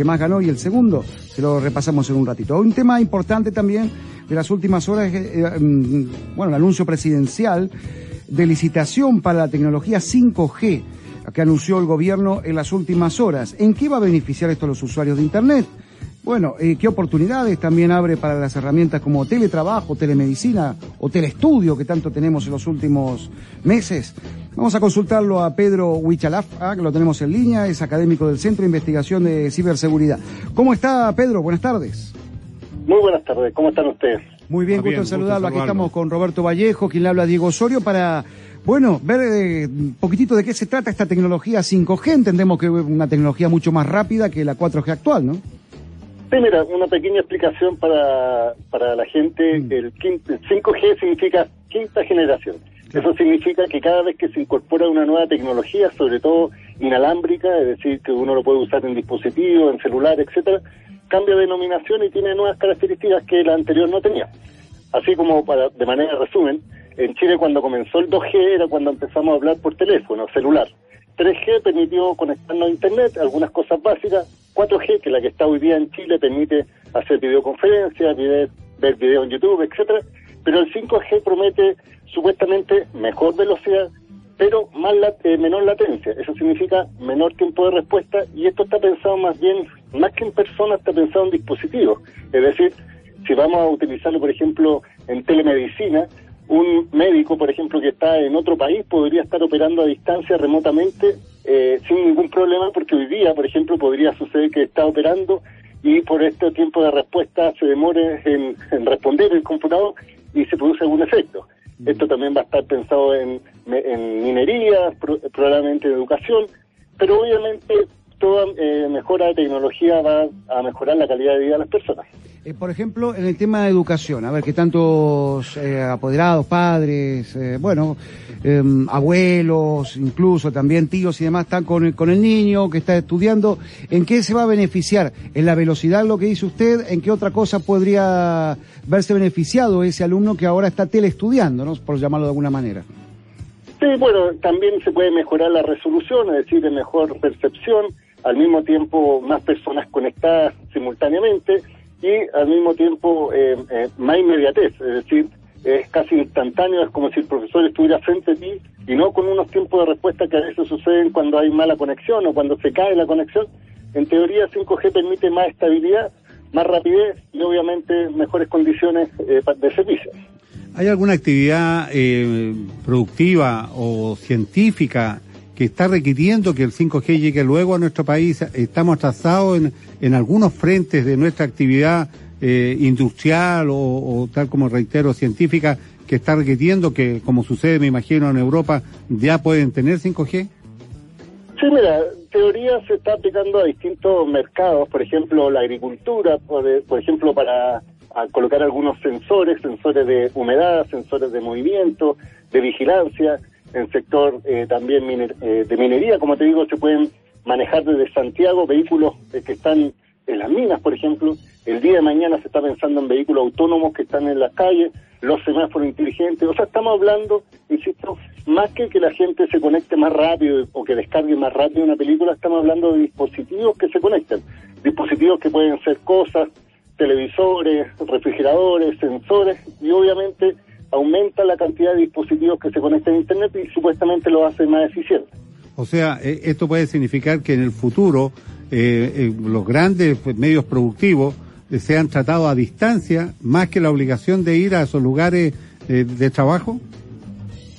que más ganó y el segundo, se lo repasamos en un ratito. Un tema importante también de las últimas horas es, eh, mm, bueno, el anuncio presidencial de licitación para la tecnología 5G que anunció el gobierno en las últimas horas. ¿En qué va a beneficiar esto a los usuarios de Internet? Bueno, eh, ¿qué oportunidades también abre para las herramientas como teletrabajo, telemedicina o telestudio que tanto tenemos en los últimos meses? Vamos a consultarlo a Pedro Huichalaf, ah, que lo tenemos en línea, es académico del Centro de Investigación de Ciberseguridad. ¿Cómo está Pedro? Buenas tardes. Muy buenas tardes, ¿cómo están ustedes? Muy bien, gusto en saludarlo. Aquí estamos con Roberto Vallejo, quien le habla a Diego Osorio, para, bueno, ver eh, un poquitito de qué se trata esta tecnología 5G. Entendemos que es una tecnología mucho más rápida que la 4G actual, ¿no? Sí, mira, una pequeña explicación para, para la gente. Mm. El, 5G significa quinta generación. Eso significa que cada vez que se incorpora una nueva tecnología, sobre todo inalámbrica, es decir, que uno lo puede usar en dispositivos, en celular, etcétera, cambia de denominación y tiene nuevas características que la anterior no tenía. Así como para, de manera resumen, en Chile cuando comenzó el 2G era cuando empezamos a hablar por teléfono, celular. 3G permitió conectarnos a Internet, algunas cosas básicas. 4G, que es la que está hoy día en Chile, permite hacer videoconferencias, ver video en YouTube, etcétera. Pero el 5G promete supuestamente mejor velocidad, pero más eh, menor latencia. Eso significa menor tiempo de respuesta y esto está pensado más bien, más que en personas, está pensado en dispositivos. Es decir, si vamos a utilizarlo, por ejemplo, en telemedicina, un médico, por ejemplo, que está en otro país podría estar operando a distancia remotamente eh, sin ningún problema, porque hoy día, por ejemplo, podría suceder que está operando y por este tiempo de respuesta se demore en, en responder el computador y se produce algún efecto. Esto también va a estar pensado en, en minería, probablemente en educación, pero obviamente toda eh, mejora de tecnología va a mejorar la calidad de vida de las personas. Eh, por ejemplo, en el tema de educación, a ver, que tantos eh, apoderados, padres, bueno, em, abuelos, incluso también tíos y demás están con con el niño que está estudiando, ¿en qué se va a beneficiar? ¿En la velocidad, lo que dice usted? ¿En qué otra cosa podría verse beneficiado ese alumno que ahora está teleestudiando, ¿no? por llamarlo de alguna manera? Sí, bueno, también se puede mejorar la resolución, es decir, de mejor percepción, al mismo tiempo más personas conectadas simultáneamente y al mismo tiempo eh, eh, más inmediatez, es decir, es casi instantáneo, es como si el profesor estuviera frente a ti y no con unos tiempos de respuesta que a veces suceden cuando hay mala conexión o cuando se cae la conexión. En teoría 5G permite más estabilidad, más rapidez y obviamente mejores condiciones eh, de servicio. ¿Hay alguna actividad productiva o científica que está requiriendo que el 5G llegue luego a nuestro país. Estamos atrasados en, en algunos frentes de nuestra actividad eh, industrial o, tal como reitero, científica, que está requiriendo que, como sucede, me imagino, en Europa, ya pueden tener 5G. Sí, mira, teoría se está aplicando a distintos mercados, por ejemplo, la agricultura, por, por ejemplo, para colocar algunos sensores, sensores de humedad, sensores de movimiento, de vigilancia, en sector eh, también eh, de minería, como te digo, se pueden manejar desde Santiago vehículos eh, que están en las minas, por ejemplo. El día de mañana se está pensando en vehículos autónomos que están en las calles, los semáforos inteligentes. O sea, estamos hablando, insisto, más que que la gente se conecte más rápido o que descargue más rápido una película, estamos hablando de dispositivos que se conectan. Dispositivos que pueden ser cosas, televisores, refrigeradores, sensores y obviamente aumenta la cantidad de dispositivos que se conectan a Internet y supuestamente lo hace más eficiente. O sea, eh, esto puede significar que en el futuro eh, eh, los grandes medios productivos sean tratados a distancia más que la obligación de ir a esos lugares de trabajo.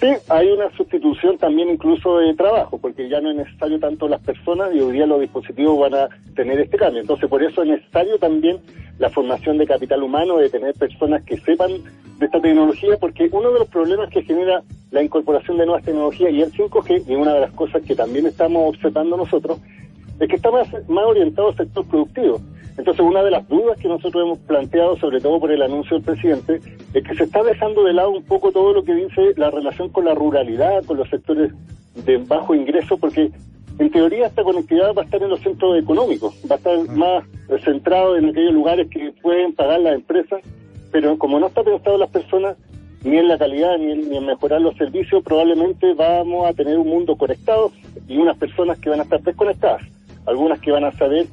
Sí, hay una sustitución también incluso de trabajo, porque ya no es necesario tanto las personas y hoy día los dispositivos van a tener este cambio. Entonces, por eso es necesario también la formación de capital humano, de tener personas que sepan de esta tecnología, porque uno de los problemas que genera la incorporación de nuevas tecnologías y el 5G, y una de las cosas que también estamos observando nosotros, es que está más, más orientado al sector productivo. Entonces, una de las dudas que nosotros hemos planteado, sobre todo por el anuncio del presidente, es que se está dejando de lado un poco todo lo que dice la relación con la ruralidad, con los sectores de bajo ingreso, porque en teoría esta conectividad va a estar en los centros económicos, va a estar ah. más centrado en aquellos lugares que pueden pagar las empresas, pero como no está pensado en las personas, ni en la calidad, ni en, ni en mejorar los servicios, probablemente vamos a tener un mundo conectado y unas personas que van a estar desconectadas, algunas que van a saber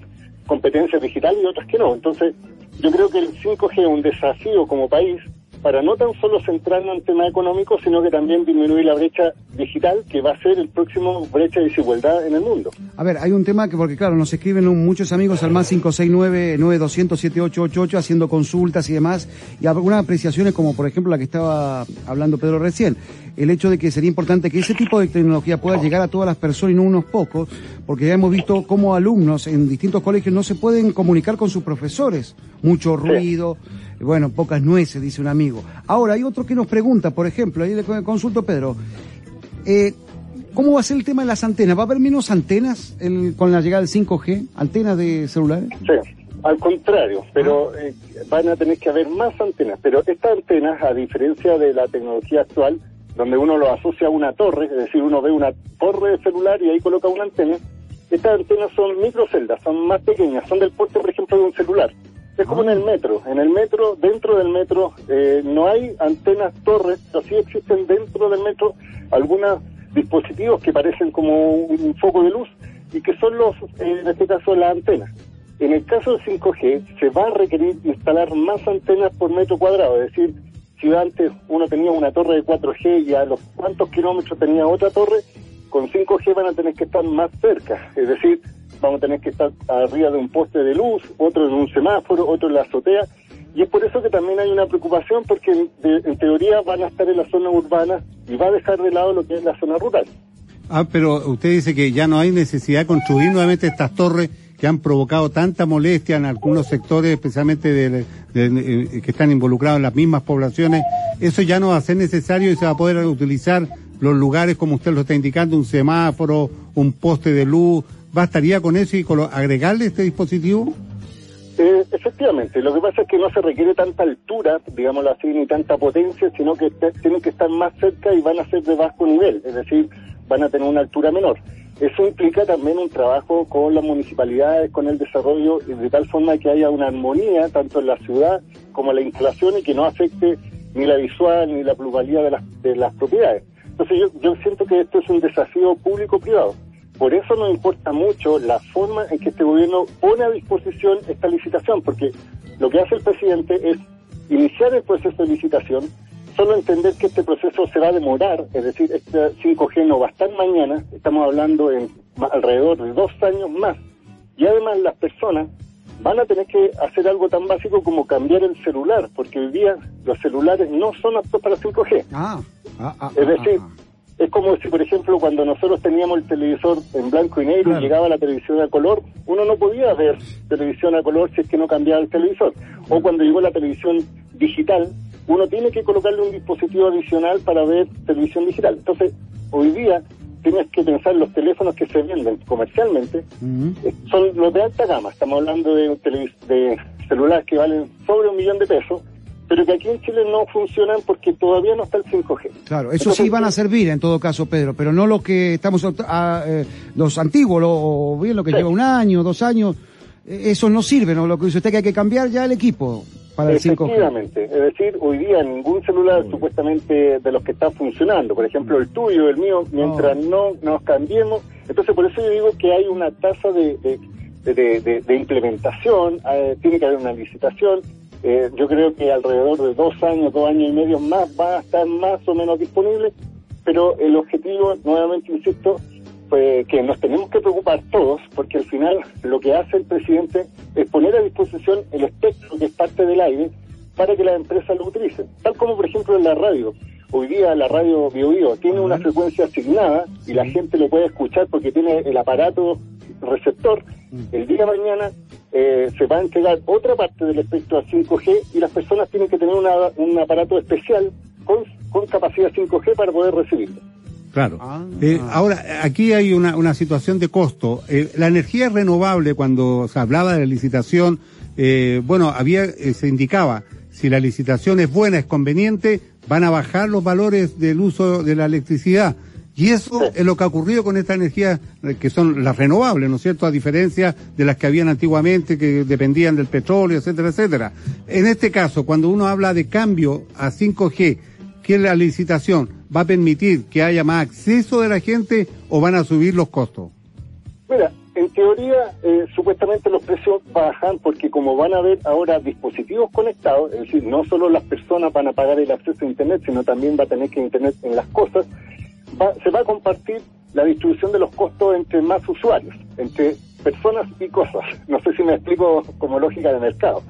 competencias digitales y otras que no. Entonces, yo creo que el 5G es un desafío como país para no tan solo centrarnos en tema económico, sino que también disminuir la brecha digital, que va a ser el próximo brecha de desigualdad en el mundo. A ver, hay un tema que, porque claro, nos escriben muchos amigos al más 569-9200-7888 haciendo consultas y demás, y algunas apreciaciones como por ejemplo la que estaba hablando Pedro recién, el hecho de que sería importante que ese tipo de tecnología pueda llegar a todas las personas y no unos pocos, porque ya hemos visto cómo alumnos en distintos colegios no se pueden comunicar con sus profesores, mucho ruido, bueno, pocas nueces, dice un amigo. Ahora, hay otro que nos pregunta, por ejemplo, ahí le consulto Pedro, eh, ¿cómo va a ser el tema de las antenas? ¿Va a haber menos antenas con la llegada del 5G, antenas de celulares? Sí. Al contrario, pero ah. eh, van a tener que haber más antenas. Pero estas antenas, a diferencia de la tecnología actual, donde uno lo asocia a una torre, es decir, uno ve una torre de celular y ahí coloca una antena, estas antenas son microceldas, son más pequeñas, son del porte, por ejemplo, de un celular. Es como en el metro. En el metro, dentro del metro, eh, no hay antenas torres, pero sí existen dentro del metro algunos dispositivos que parecen como un foco de luz y que son los, en este caso, las antenas. En el caso del 5G, se va a requerir instalar más antenas por metro cuadrado, es decir, si antes uno tenía una torre de 4G y a los cuantos kilómetros tenía otra torre, con 5G van a tener que estar más cerca. Es decir, vamos a tener que estar arriba de un poste de luz, otro en un semáforo, otro en la azotea. Y es por eso que también hay una preocupación porque en, teoría van a estar en la zona urbana y va a dejar de lado lo que es la zona rural. Ah, pero usted dice que ya no hay necesidad de construir nuevamente estas torres que han provocado tanta molestia en algunos sectores, especialmente de, eh, que están involucrados en las mismas poblaciones, eso ya no va a ser necesario y se va a poder utilizar los lugares como usted lo está indicando, un semáforo, un poste de luz, ¿bastaría con eso y con agregarle este dispositivo? Eh, efectivamente, lo que pasa es que no se requiere tanta altura, digámoslo así, ni tanta potencia, sino que tienen que estar más cerca y van a ser de bajo nivel, es decir, van a tener una altura menor. Eso implica también un trabajo con las municipalidades, con el desarrollo, de tal forma que haya una armonía tanto en la ciudad como en la instalación y que no afecte ni la visual ni la pluralidad de las, de las propiedades. Entonces yo, yo siento que esto es un desafío público-privado. Por eso nos importa mucho la forma en que este gobierno pone a disposición esta licitación, porque lo que hace el presidente es iniciar el proceso de licitación, solo entender que este proceso se va a demorar, es decir, este 5G no va a estar mañana, estamos hablando en alrededor de dos años más, y además las personas van a tener que hacer algo tan básico como cambiar el celular, porque hoy día los celulares no son aptos para 5G. Ah, ah, ah, es decir, es como si, por ejemplo, cuando nosotros teníamos el televisor en blanco y negro y llegaba la televisión a color, uno no podía ver televisión a color si es que no cambiaba el televisor. O cuando llegó la televisión digital, uno tiene que colocarle un dispositivo adicional para ver televisión digital. Entonces, hoy día tienes que pensar los teléfonos que se venden comercialmente eh, son los de alta gama. Estamos hablando de, de celulares que valen sobre un millón de pesos, pero que aquí en Chile no funcionan porque todavía no está el 5G. Claro, eso sí van a servir en todo caso, Pedro, pero no lo que estamos, a, eh, los antiguos, o bien lo que lleva un año, dos años, eh, eso no sirve, ¿no? Lo que dice usted que hay que cambiar ya el equipo para el 5G. Efectivamente, es decir, hoy día ningún celular supuestamente de los que están funcionando, por ejemplo el tuyo, el mío, mientras no, nos cambiemos, entonces por eso yo digo que hay una tasa de, de, implementación, eh, tiene que haber una licitación, eh, yo creo que alrededor de dos años, dos años y medio más va a estar más o menos disponible, pero el objetivo, nuevamente insisto, pues que nos tenemos que preocupar todos, porque al final lo que hace el presidente es poner a disposición el espectro que es parte del aire para que las empresas lo utilicen. Tal como, por ejemplo, en la radio. Hoy día la radio BioBio tiene una frecuencia asignada y la gente lo puede escuchar porque tiene el aparato receptor. El día de mañana eh, se va a entregar otra parte del espectro a 5G y las personas tienen que tener un aparato especial con, con capacidad 5G para poder recibirlo. Claro. Ah. Eh, ahora, aquí hay una, una situación de costo. Eh, la energía renovable, cuando se hablaba de la licitación, eh, bueno, había, se indicaba, si la licitación es buena, es conveniente, van a bajar los valores del uso de la electricidad. Y eso es lo que ha ocurrido con esta energía, que son las renovables, ¿no es cierto? A diferencia de las que habían antiguamente, que dependían del petróleo, etcétera, etcétera. En este caso, cuando uno habla de cambio a 5G, ¿qué la licitación va a permitir que haya más acceso de la gente o van a subir los costos? Mira, en teoría, eh, supuestamente los precios bajan porque como van a haber ahora dispositivos conectados, es decir, no solo las personas van a pagar el acceso a Internet, sino también va a tener que Internet en las cosas, se va a compartir la distribución de los costos entre más usuarios, entre personas y cosas. No sé si me explico como lógica de mercado.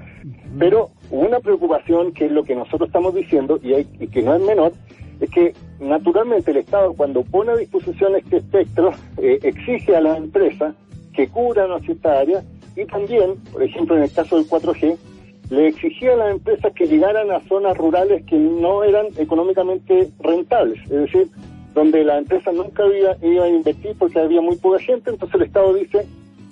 Pero una preocupación, que es lo que nosotros estamos diciendo y, y que no es menor, es que naturalmente el Estado cuando pone a disposición este espectro eh, exige a las empresas que cubran a cierta área y también, por ejemplo, en el caso del 4G, le exigía a las empresas que llegaran a zonas rurales que no eran económicamente rentables, es decir, donde la empresa nunca iba, iba a invertir porque había muy poca gente, entonces el Estado dice,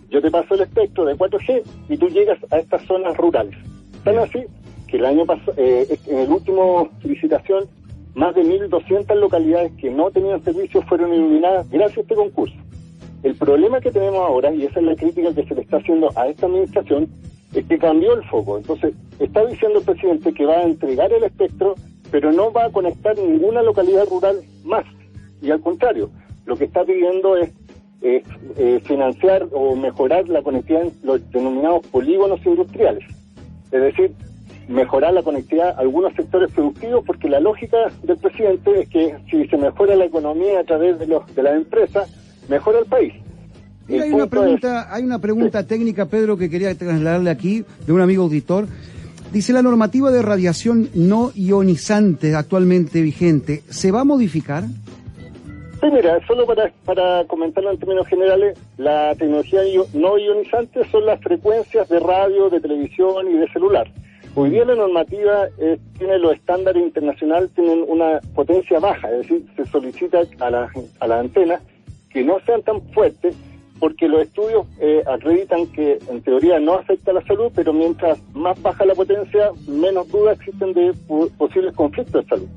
yo te paso el espectro de 4G y tú llegas a estas zonas rurales. Tan así que el año pasado, eh, en el último licitación, más de 1.200 localidades que no tenían servicios fueron iluminadas gracias a este concurso. El problema que tenemos ahora, y esa es la crítica que se le está haciendo a esta administración, es que cambió el foco. Entonces, está diciendo el presidente que va a entregar el espectro, pero no va a conectar ninguna localidad rural más. Y al contrario, lo que está pidiendo es eh, financiar o mejorar la conectividad en los denominados polígonos industriales. Es decir, mejorar la conectividad a algunos sectores productivos, porque la lógica del presidente es que si se mejora la economía a través de, los, de las empresas, mejora el país. hay, una pregunta, hay una pregunta técnica, Pedro, que quería trasladarle aquí de un amigo auditor. Dice la normativa de radiación no ionizante actualmente vigente, ¿se va a modificar? Sí, mira, solo para, para comentarlo en términos generales, la tecnología no ionizante son las frecuencias de radio, de televisión y de celular. Hoy día la normativa eh, tiene los estándares internacionales, tienen una potencia baja, es decir, se solicita a las a la antenas que no sean tan fuertes porque los estudios eh, acreditan que en teoría no afecta a la salud, pero mientras más baja la potencia, menos dudas existen de posibles conflictos de salud.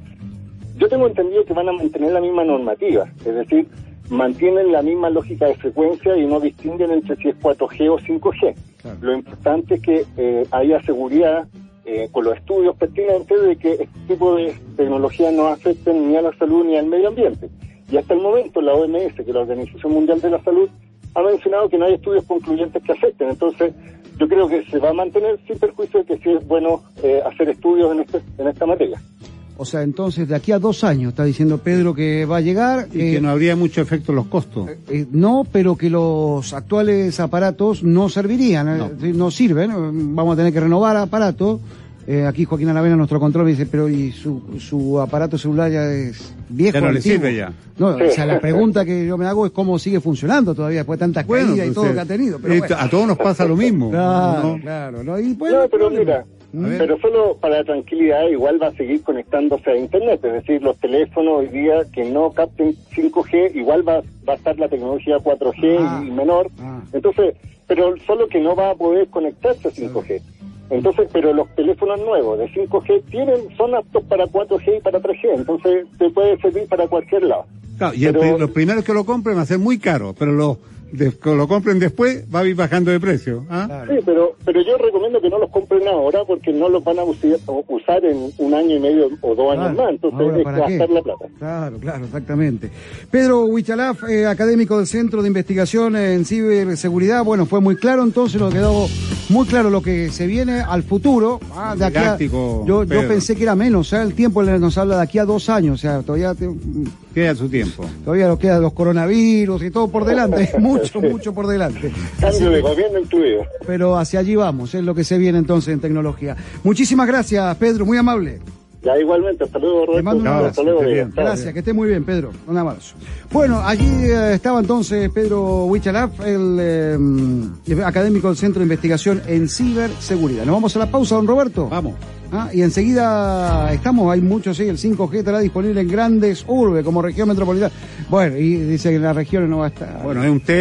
Yo tengo entendido que van a mantener la misma normativa, es decir, mantienen la misma lógica de frecuencia y no distinguen entre si es 4G o 5G. Lo importante es que eh, haya seguridad eh, con los estudios pertinentes de que este tipo de tecnologías no afecten ni a la salud ni al medio ambiente. Y hasta el momento la OMS, que es la Organización Mundial de la Salud, ha mencionado que no hay estudios concluyentes que afecten. Entonces, yo creo que se va a mantener sin perjuicio de que sí es bueno eh, hacer estudios en, este, en esta materia. O sea, entonces de aquí a dos años está diciendo Pedro que va a llegar. Y que eh, no habría mucho efecto en los costos. no, pero que los actuales aparatos no servirían, no, no sirven. Vamos a tener que renovar aparatos eh, aquí Joaquín Alavena, nuestro control, me dice, pero ¿y su, su aparato celular ya es viejo? Ya no le sirve ya. No, o sea, la pregunta que yo me hago es cómo sigue funcionando todavía después de tantas caídas y todo que ha tenido. Pero A todos nos pasa lo mismo. Claro, claro. No, pero mira, pero solo para tranquilidad, igual va a seguir conectándose a Internet, es decir, los teléfonos hoy día que no capten 5G, igual va, va a estar la tecnología 4G ah. y menor. Ah. Entonces, pero solo que no va a poder conectarse a 5G. Entonces, pero los teléfonos nuevos de 5G tienen, son aptos para 4G y para 3G, entonces te puede servir para cualquier lado. Claro, y los primeros que lo compren va a ser muy caro, pero los lo compren después va a ir bajando de precio. ¿ah? Sí, pero, pero yo recomiendo que no los compren ahora porque no los van a usar en un año y medio o dos años más, entonces es gastar la plata. Claro, claro, exactamente. Pedro Huichalaf, eh, académico del Centro de Investigación en Ciberseguridad, bueno, fue muy claro entonces, nos quedó muy claro lo que se viene al futuro. Ah, de aquí yo, yo pensé que era menos, o sea, el tiempo nos habla de aquí a dos años, o sea, todavía... queda su tiempo. Todavía nos quedan los coronavirus y todo por delante, mucho, mucho por delante. Cambio de gobierno incluido. Pero hacia allí vamos, es lo que se viene entonces en tecnología. Muchísimas gracias, Pedro, muy amable. Ya, igualmente, hasta luego, Roberto. Te mando un abrazo. Gracias, que esté muy bien, Pedro. Un abrazo. Bueno, allí eh, estaba entonces Pedro Huichalaf, el eh, académico del Centro de Investigación en Ciberseguridad. Nos vamos a la pausa, don Roberto. Vamos. Ah, y enseguida estamos, hay muchos, sí, el 5G estará disponible en grandes urbes como región metropolitana. Bueno, y dice que en las regiones no va a estar. Bueno, es un tema.